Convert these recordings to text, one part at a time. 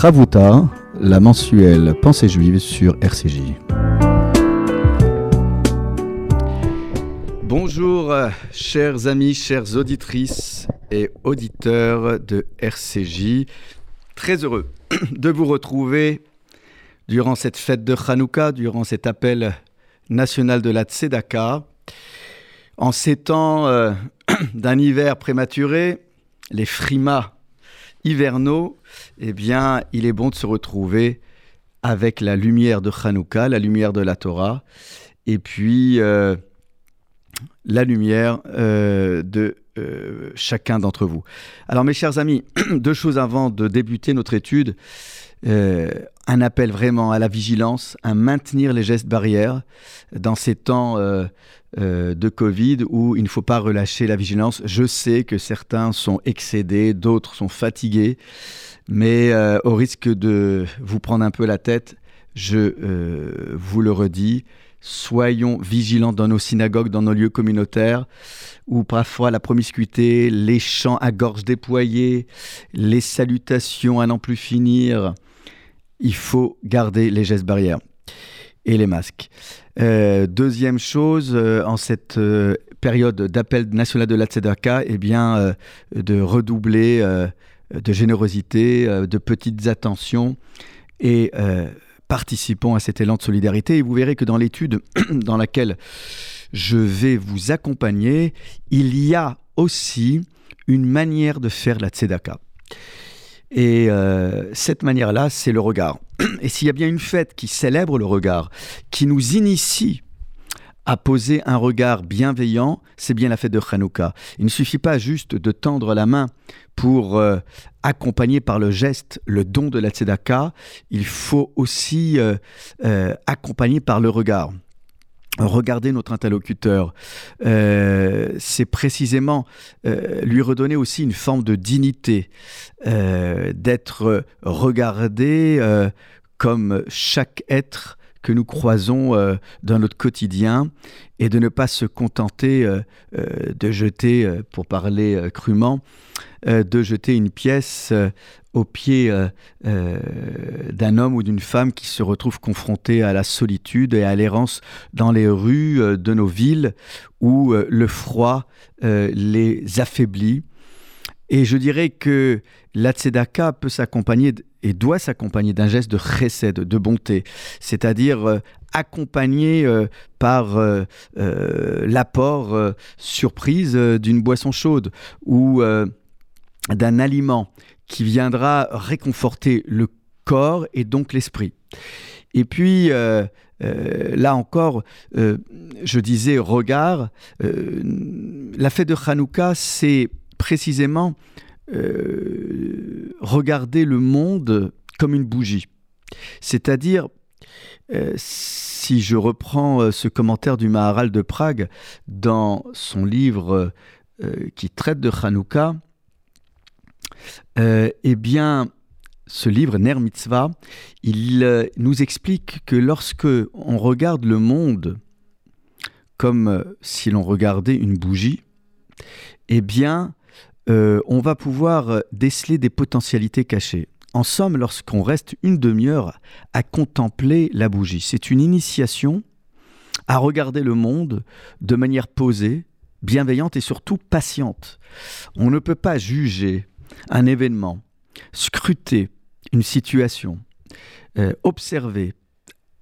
Ravuta, la mensuelle Pensée juive sur RCJ. Bonjour, chers amis, chères auditrices et auditeurs de RCJ. Très heureux de vous retrouver durant cette fête de Hanouka, durant cet appel national de la Tzedaka. En ces temps euh, d'un hiver prématuré, les frimas hivernaux, eh bien, il est bon de se retrouver avec la lumière de Hanouka, la lumière de la Torah, et puis euh, la lumière euh, de euh, chacun d'entre vous. Alors, mes chers amis, deux choses avant de débuter notre étude. un appel vraiment à la vigilance, à maintenir les gestes barrières dans ces temps euh, de Covid où il ne faut pas relâcher la vigilance. Je sais que certains sont excédés, d'autres sont fatigués, mais euh, au risque de vous prendre un peu la tête, je euh, vous le redis, soyons vigilants dans nos synagogues, dans nos lieux communautaires, où parfois la promiscuité, les chants à gorge déployée, les salutations à n'en plus finir, il faut garder les gestes barrières et les masques. Euh, deuxième chose, euh, en cette euh, période d'appel national de la Tzedaka, eh bien, de redoubler de générosité, de petites attentions et participons à cet élan de solidarité. Et vous verrez que dans l'étude dans laquelle je vais vous accompagner, il y a aussi une manière de faire la Tzedaka. Et cette manière-là, c'est le regard. Et s'il y a bien une fête qui célèbre le regard, qui nous initie à poser un regard bienveillant, c'est bien la fête de Hanouka. Il ne suffit pas juste de tendre la main pour euh, accompagner par le geste le don de la tzedaka, il faut aussi euh, euh, accompagner par le regard. Regarder notre interlocuteur, c'est précisément lui redonner aussi une forme de dignité, d'être regardé comme chaque être que nous croisons euh, dans notre quotidien et de ne pas se contenter euh, euh, de jeter, pour parler crûment, de jeter une pièce au pied d'un homme ou d'une femme qui se retrouve confronté à la solitude et à l'errance dans les rues de nos villes où le froid les affaiblit. Et je dirais que la tzedaka peut s'accompagner et doit s'accompagner d'un geste de chesed, de bonté, c'est-à-dire euh, accompagné euh, par euh, l'apport surprise d'une boisson chaude ou d'un aliment qui viendra réconforter le corps et donc l'esprit. Et puis, là encore, je disais regard, la fête de Hanouka, c'est précisément euh, regarder le monde comme une bougie. C'est-à-dire, euh, si je reprends euh, ce commentaire du Maharal de Prague dans son livre qui traite de Hanouka, eh bien, ce livre, Ner Mitzvah, il nous explique que lorsque on regarde le monde comme si l'on regardait une bougie, eh bien, euh, on va pouvoir euh, déceler des potentialités cachées. En somme, lorsqu'on reste une demi-heure à contempler la bougie, c'est une initiation à regarder le monde de manière posée, bienveillante et surtout patiente. On ne peut pas juger un événement, scruter une situation, euh, observer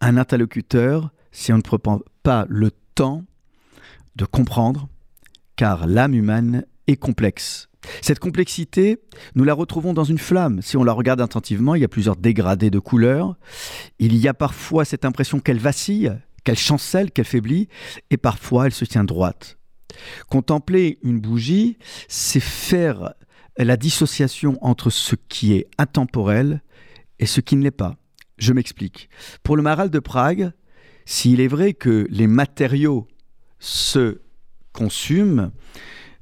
un interlocuteur si on ne prend pas le temps de comprendre, car l'âme humaine complexe. Cette complexité, nous la retrouvons dans une flamme. Si on la regarde attentivement, il y a plusieurs dégradés de couleurs. Il y a parfois cette impression qu'elle vacille, qu'elle chancelle, qu'elle faiblit, et parfois elle se tient droite. Contempler une bougie, c'est faire la dissociation entre ce qui est intemporel et ce qui ne l'est pas. Je m'explique. Pour le Maral de Prague, s'il est vrai que les matériaux se consument,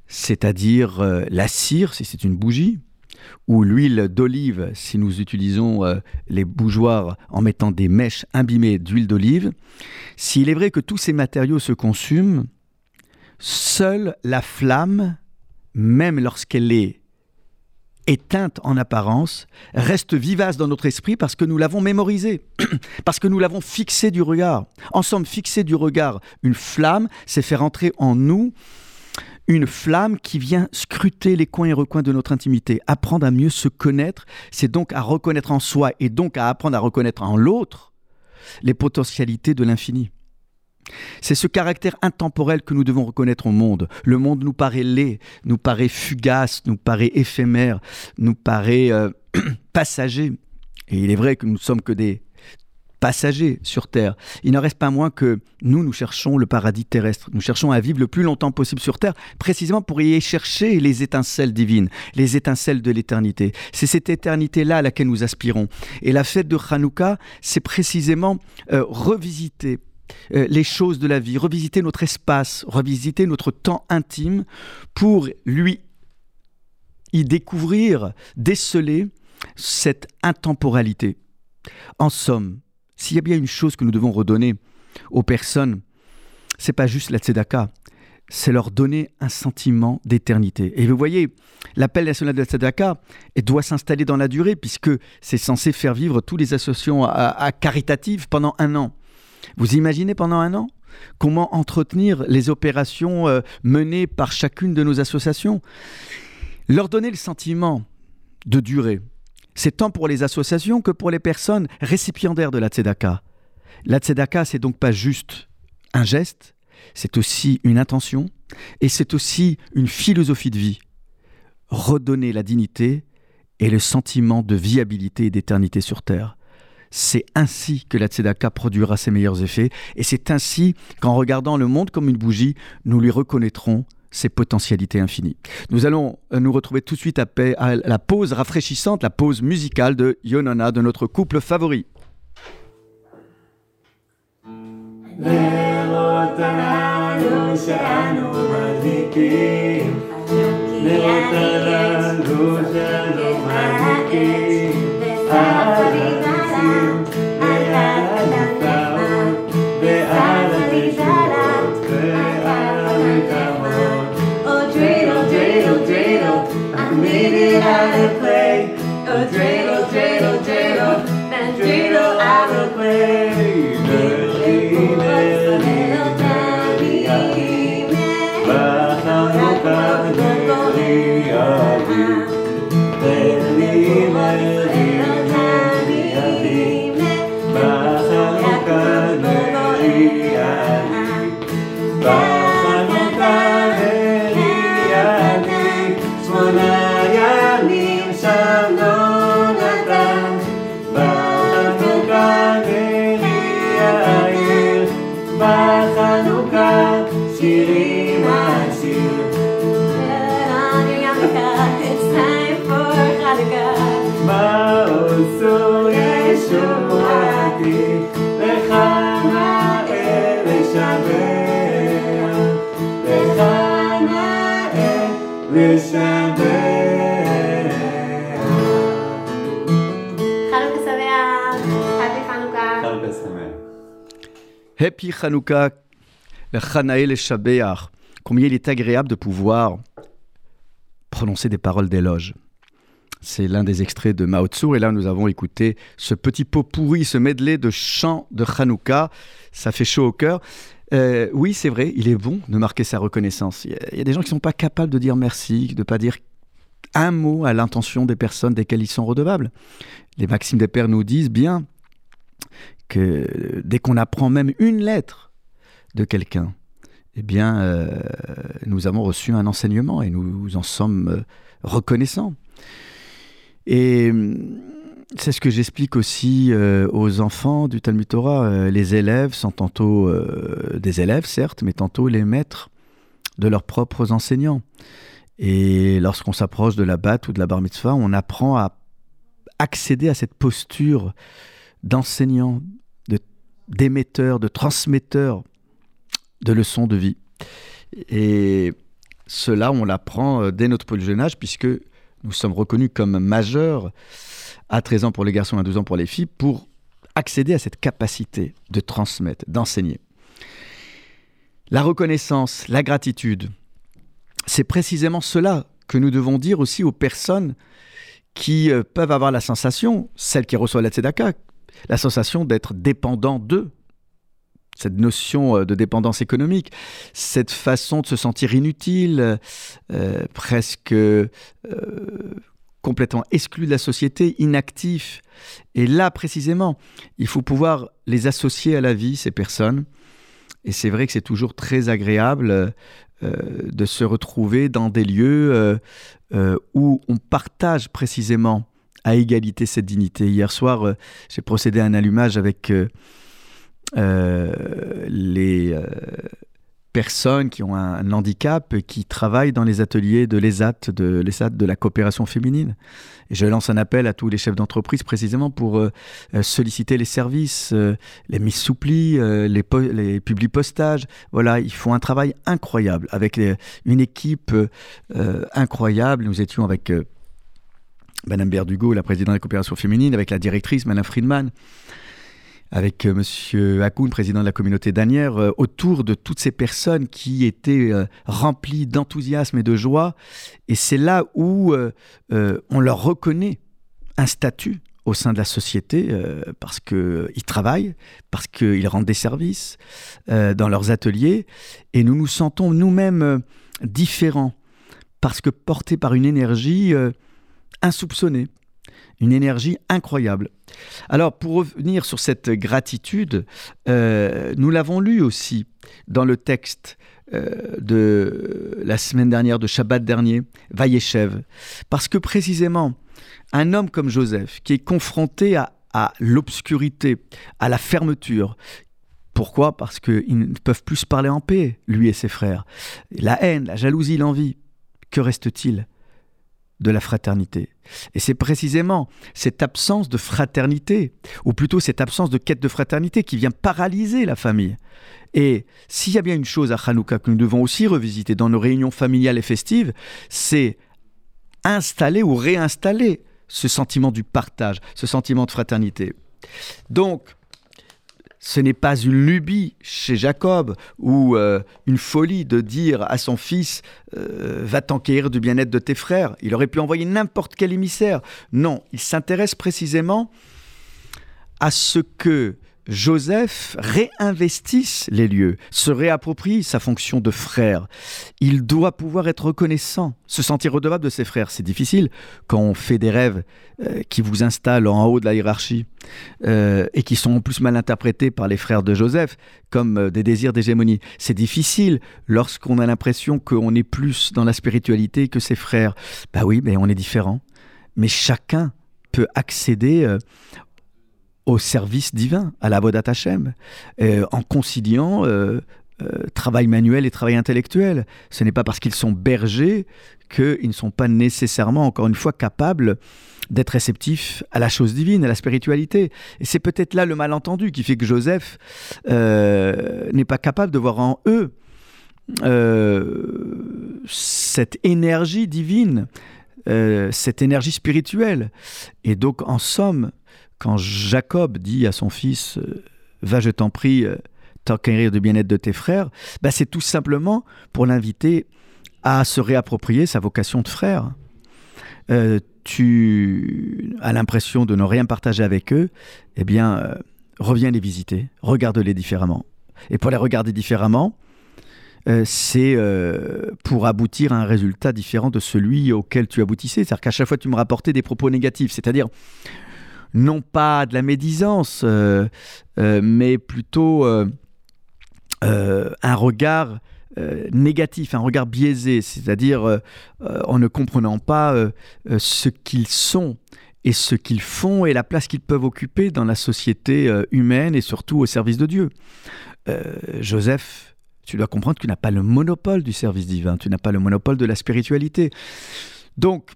c'est-à-dire euh, la cire, si c'est une bougie, ou l'huile d'olive, si nous utilisons euh, les bougeoirs en mettant des mèches imbibées d'huile d'olive, s'il est vrai que tous ces matériaux se consument, seule la flamme, même lorsqu'elle est éteinte en apparence, reste vivace dans notre esprit parce que nous l'avons mémorisée, parce que nous l'avons fixée du regard. En somme, fixer du regard une flamme, c'est faire entrer en nous une flamme qui vient scruter les coins et recoins de notre intimité. Apprendre à mieux se connaître, c'est donc à reconnaître en soi et donc à apprendre à reconnaître en l'autre les potentialités de l'infini. C'est ce caractère intemporel que nous devons reconnaître au monde. Le monde nous paraît laid, nous paraît fugace, nous paraît éphémère, nous paraît euh, passager. Et il est vrai que nous ne sommes que des passagers sur Terre. Il n'en reste pas moins que nous, nous cherchons le paradis terrestre. Nous cherchons à vivre le plus longtemps possible sur Terre, précisément pour y chercher les étincelles divines, les étincelles de l'éternité. C'est cette éternité-là à laquelle nous aspirons. Et la fête de Hanouka, c'est précisément euh, revisiter euh, les choses de la vie, revisiter notre espace, revisiter notre temps intime pour lui y découvrir, déceler cette intemporalité. En somme, s'il y a bien une chose que nous devons redonner aux personnes, c'est pas juste la tzedaka, c'est leur donner un sentiment d'éternité. Et vous voyez, l'appel national de la tzedaka doit s'installer dans la durée puisque c'est censé faire vivre toutes les associations caritatives pendant un an. Vous imaginez pendant un an comment entretenir les opérations euh, menées par chacune de nos associations? Leur donner le sentiment de durée. C'est tant pour les associations que pour les personnes récipiendaires de la tzedaka. La tzedaka, c'est donc pas juste un geste, c'est aussi une intention et c'est aussi une philosophie de vie. Redonner la dignité et le sentiment de viabilité et d'éternité sur Terre. C'est ainsi que la tzedaka produira ses meilleurs effets, et c'est ainsi qu'en regardant le monde comme une bougie, nous lui reconnaîtrons ses potentialités infinies. Nous allons euh, nous retrouver tout de suite à, la pause rafraîchissante, la pause musicale de Yonona, de notre couple favori. Happy Hanouka, le Chanaël et Combien il est agréable de pouvoir prononcer des paroles d'éloge. C'est l'un des extraits de Mao Tzu, et là nous avons écouté ce petit pot pourri, ce medley de chants de Hanouka. Ça fait chaud au cœur. Euh, oui, c'est vrai, il est bon de marquer sa reconnaissance. Il y, a, des gens qui ne sont pas capables de dire merci, de ne pas dire un mot à l'intention des personnes desquelles ils sont redevables. Les maximes des pères nous disent bien que dès qu'on apprend même une lettre de quelqu'un, eh bien, euh, nous avons reçu un enseignement et nous en sommes euh, reconnaissants. Et hum, c'est ce que j'explique aussi euh, aux enfants du Talmud Torah. les élèves sont tantôt des élèves, certes, mais tantôt les maîtres de leurs propres enseignants. Et lorsqu'on s'approche de la bat ou de la bar mitzvah, on apprend à accéder à cette posture d'enseignant, d'émetteur, de transmetteur de leçons de vie. Et cela, on l'apprend euh, dès notre plus jeune âge, puisque nous sommes reconnus comme majeurs à 13 ans pour les garçons à 12 ans pour les filles, pour accéder à cette capacité de transmettre, d'enseigner. La reconnaissance, la gratitude, c'est précisément cela que nous devons dire aussi aux personnes qui euh, peuvent avoir la sensation, celles qui reçoivent la tzedaka, la sensation d'être dépendant d'eux. Cette notion euh, de dépendance économique, cette façon de se sentir inutile, euh, presque complètement exclu de la société, inactif. Et là, précisément, il faut pouvoir les associer à la vie, ces personnes. Et c'est vrai que c'est toujours très agréable euh, de se retrouver dans des lieux euh, euh, où on partage précisément à égalité cette dignité. Hier soir, j'ai procédé à un allumage avec les personnes qui ont un, handicap qui travaillent dans les ateliers de l'ESAT, de l'ESAT de la coopération féminine. Et je lance un appel à tous les chefs d'entreprise précisément pour euh, euh, solliciter les services, euh, les mises souplis, les, les publi-postages. Voilà, ils font un travail incroyable avec une équipe incroyable. Nous étions avec Madame Berdugo, la présidente de la coopération féminine, avec la directrice, Madame Friedman avec M. Euh, Monsieur Hakoun, président de la communauté danière, euh, autour de toutes ces personnes qui étaient euh, remplies d'enthousiasme et de joie. Et c'est là où on leur reconnaît un statut au sein de la société parce qu'ils travaillent, parce qu'ils rendent des services dans leurs ateliers. Et nous nous sentons nous-mêmes différents parce que portés par une énergie insoupçonnée une énergie incroyable. Alors, pour revenir sur cette gratitude, euh, nous l'avons lu aussi dans le texte euh, de la semaine dernière, de Shabbat dernier, Vayeshev, parce que précisément, un homme comme Joseph, qui est confronté à, à l'obscurité, à la fermeture, pourquoi? Parce qu'ils ne peuvent plus se parler en paix, lui et ses frères. La haine, la jalousie, l'envie. Que reste-t-il de la fraternité? Et c'est précisément cette absence de fraternité, ou plutôt cette absence de quête de fraternité qui vient paralyser la famille. Et s'il y a bien une chose à Hanouka que nous devons aussi revisiter dans nos réunions familiales et festives, c'est installer ou réinstaller ce sentiment du partage, ce sentiment de fraternité. Donc, ce n'est pas une lubie chez Jacob ou euh, une folie de dire à son fils euh, Va t'enquérir du bien-être de tes frères. Il aurait pu envoyer n'importe quel émissaire. Non, il s'intéresse précisément à ce que Joseph réinvestisse les lieux, se réapproprie sa fonction de frère. Il doit pouvoir être reconnaissant, se sentir redevable de ses frères. C'est difficile quand on fait des rêves euh, qui vous installent en haut de la hiérarchie euh, et qui sont en plus mal interprétés par les frères de Joseph comme euh, des désirs d'hégémonie. C'est difficile lorsqu'on a l'impression qu'on est plus dans la spiritualité que ses frères. Bah oui, mais on est différent. Mais chacun peut accéder au service divin, à la Vodat Hashem, euh, en conciliant euh, euh, travail manuel et travail intellectuel. Ce n'est pas parce qu'ils sont bergers qu'ils ne sont pas nécessairement, encore une fois, capables d'être réceptifs à la chose divine, à la spiritualité. Et c'est peut-être là le malentendu qui fait que Joseph n'est pas capable de voir en eux cette énergie divine, cette énergie spirituelle. Et donc, en somme, quand Jacob dit à son fils euh, Va, je t'en prie, euh, t'enquérir du bien-être de tes frères, bah, c'est tout simplement pour l'inviter à se réapproprier sa vocation de frère. Euh, tu as l'impression de ne rien partager avec eux, eh bien, reviens les visiter, regarde-les différemment. Et pour les regarder différemment, c'est pour aboutir à un résultat différent de celui auquel tu aboutissais. C'est-à-dire qu'à chaque fois, tu me rapportais des propos négatifs. C'est-à-dire, non pas de la médisance, euh, euh, mais plutôt euh, un regard négatif, un regard biaisé, c'est-à-dire en ne comprenant pas ce qu'ils sont et ce qu'ils font et la place qu'ils peuvent occuper dans la société humaine et surtout au service de Dieu. Joseph, tu dois comprendre que tu n'as pas le monopole du service divin, tu n'as pas le monopole de la spiritualité. Donc,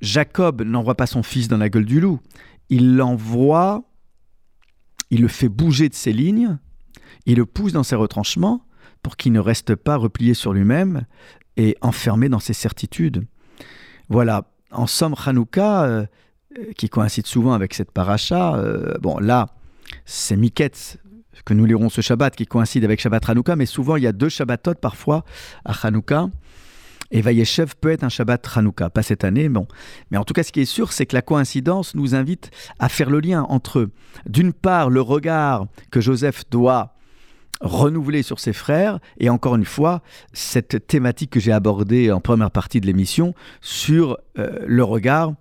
Jacob n'envoie pas son fils dans la gueule du loup il l'envoie, il le fait bouger de ses lignes, il le pousse dans ses retranchements pour qu'il ne reste pas replié sur lui-même et enfermé dans ses certitudes. Voilà, en somme, Hanouka, euh, qui coïncide souvent avec cette paracha, euh, bon là, c'est Miket que nous lirons ce Shabbat qui coïncide avec Shabbat Hanouka, mais souvent il y a deux Shabbatot parfois à Hanouka. Et Vayeshev peut être un Shabbat Hanouka, pas cette année, bon. Mais en tout cas, ce qui est sûr, c'est que la coïncidence nous invite à faire le lien entre, d'une part, le regard que Joseph doit renouveler sur ses frères, et encore une fois, cette thématique que j'ai abordée en première partie de l'émission sur euh, le regard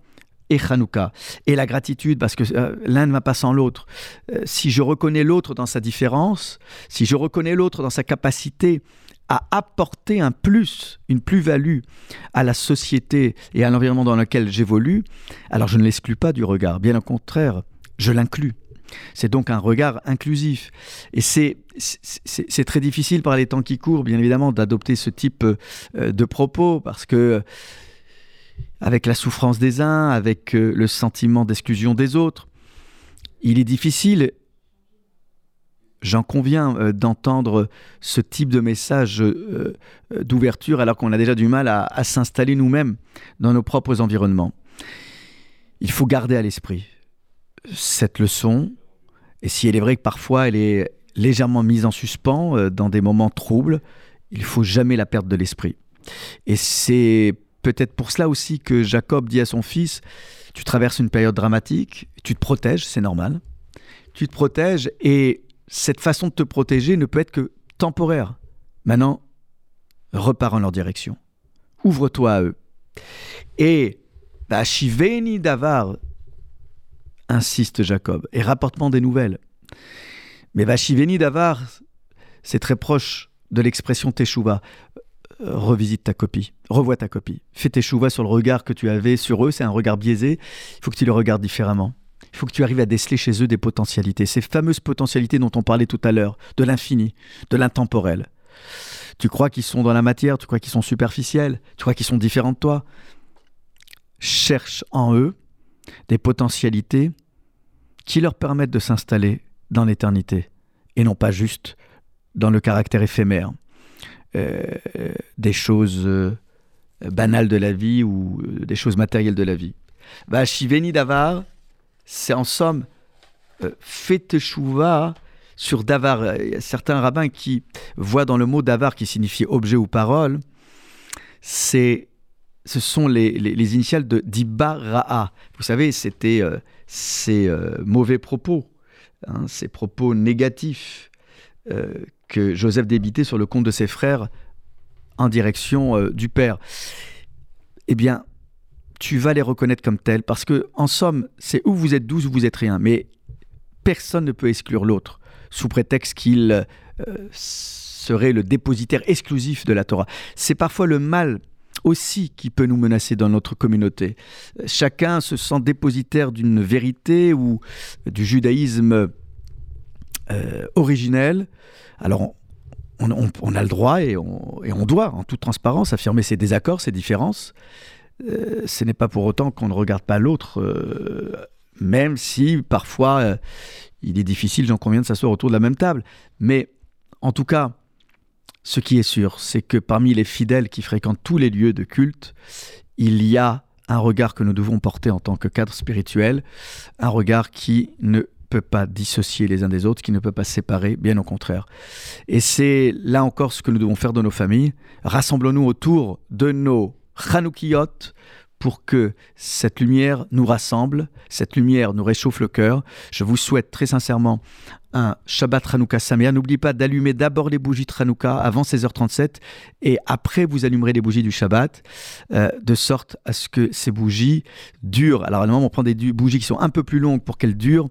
et Hanouka. Et la gratitude, parce que euh, l'un ne va pas sans l'autre. Euh, si je reconnais l'autre dans sa différence, si je reconnais l'autre dans sa capacité à apporter un plus, une plus-value à la société et à l'environnement dans lequel j'évolue, alors je ne l'exclus pas du regard. Bien au contraire, je l'inclus. C'est donc un regard inclusif. Et c'est, très difficile par les temps qui courent, bien évidemment, d'adopter ce type euh, de propos, parce que avec la souffrance des uns, avec euh, le sentiment d'exclusion des autres, il est difficile j'en conviens, euh, d'entendre ce type de message euh, euh, d'ouverture alors qu'on a déjà du mal à, s'installer nous-mêmes dans nos propres environnements. Il faut garder à l'esprit cette leçon, et si elle est vraie que parfois elle est légèrement mise en suspens dans des moments troubles, il faut jamais la perdre de l'esprit. Et c'est peut-être pour cela aussi que Jacob dit à son fils, tu traverses une période dramatique, tu te protèges, c'est normal. Tu te protèges et cette façon de te protéger ne peut être que temporaire. Maintenant, repars en leur direction. Ouvre-toi à eux. Et Shiveni Davar, insiste Jacob, et rapporte-moi des nouvelles. Mais Vashiveni Davar, c'est très proche de l'expression Teshuva. Euh, revisite ta copie, revois ta copie. Fais Teshuva sur le regard que tu avais sur eux, c'est un regard biaisé, il faut que tu le regardes différemment. Il faut que tu arrives à déceler chez eux des potentialités, ces fameuses potentialités dont on parlait tout à l'heure, de l'infini, de l'intemporel. Tu crois qu'ils sont dans la matière, tu crois qu'ils sont superficiels, tu crois qu'ils sont différents de toi. Cherche en eux des potentialités qui leur permettent de s'installer dans l'éternité et non pas juste dans le caractère éphémère euh, des choses euh, banales de la vie ou euh, des choses matérielles de la vie. Bah, Shiveni Davar, c'est en somme euh, sur davar. Il y a certains rabbins qui voient dans le mot davar qui signifie objet ou parole, c'est ce sont les, initiales de Dibara'a. Vous savez, c'était euh, ces euh, mauvais propos, hein, ces propos négatifs que Joseph débitait sur le compte de ses frères en direction du Père. Eh bien, tu vas les reconnaître comme tels, parce que en somme, c'est où vous êtes douze ou vous êtes rien, mais personne ne peut exclure l'autre, sous prétexte qu'il euh, serait le dépositaire exclusif de la Torah. C'est parfois le mal aussi qui peut nous menacer dans notre communauté. Chacun se sent dépositaire d'une vérité ou du judaïsme euh, originel. Alors on, a le droit et on, et on doit, en toute transparence, affirmer ses désaccords, ses différences. Euh, ce n'est pas pour autant qu'on ne regarde pas l'autre, euh, même si parfois euh, il est difficile, j'en conviens, de s'asseoir autour de la même table. Mais en tout cas, ce qui est sûr, c'est que parmi les fidèles qui fréquentent tous les lieux de culte, il y a un regard que nous devons porter en tant que cadre spirituel, un regard qui ne peut pas dissocier les uns des autres, qui ne peut pas séparer, bien au contraire. Et c'est là encore ce que nous devons faire dans nos familles. Rassemblons-nous autour de nos Chanoukiyot pour que cette lumière nous rassemble, cette lumière nous réchauffe le cœur. Je vous souhaite très sincèrement un Shabbat Hanouka Saméa. N'oubliez pas d'allumer d'abord les bougies de Hanouka avant 16h37 et après vous allumerez les bougies du Shabbat euh, de sorte à ce que ces bougies durent. Alors normalement on prend des bougies qui sont un peu plus longues pour qu'elles durent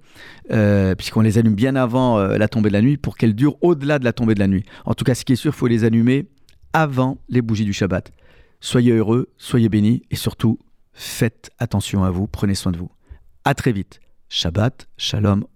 euh, puisqu'on les allume bien avant euh, la tombée de la nuit pour qu'elles durent au-delà de la tombée de la nuit. En tout cas ce qui est sûr, il faut les allumer avant les bougies du Shabbat. Soyez heureux, soyez bénis et surtout, faites attention à vous, prenez soin de vous. À très vite. Shabbat, shalom.